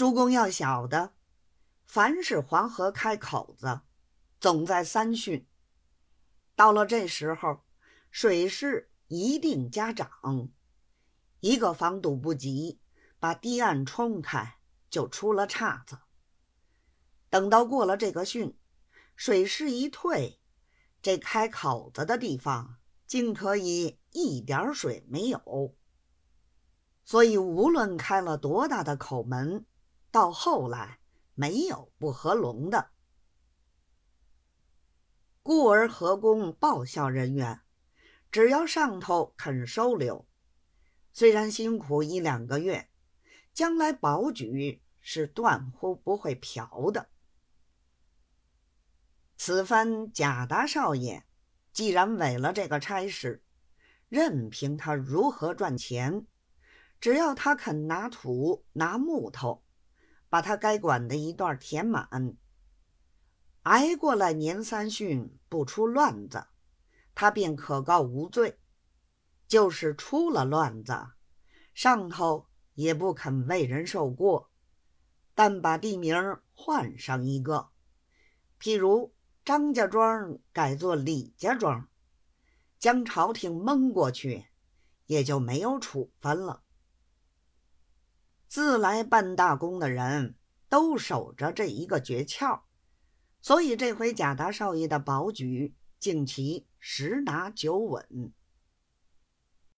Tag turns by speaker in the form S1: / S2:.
S1: 诸公要晓得，凡是黄河开口子，总在三汛。到了这时候，水势一定加涨，一个防堵不及，把堤岸冲开，就出了岔子。等到过了这个汛，水势一退，这开口子的地方竟可以一点水没有。所以，无论开了多大的口门，到后来没有不合龙的。故而河工报效人员，只要上头肯收留，虽然辛苦一两个月，将来保举是断乎不会瓢的。此番贾大少爷既然委了这个差事，任凭他如何赚钱。只要他肯拿土拿木头，把他该管的一段填满，挨过了年三旬不出乱子，他便可告无罪；就是出了乱子，上头也不肯为人受过，但把地名换上一个，譬如张家庄改作李家庄，将朝廷蒙过去，也就没有处分了。自来办大功的人都守着这一个诀窍，所以这回贾大少爷的保举竟其十拿九稳。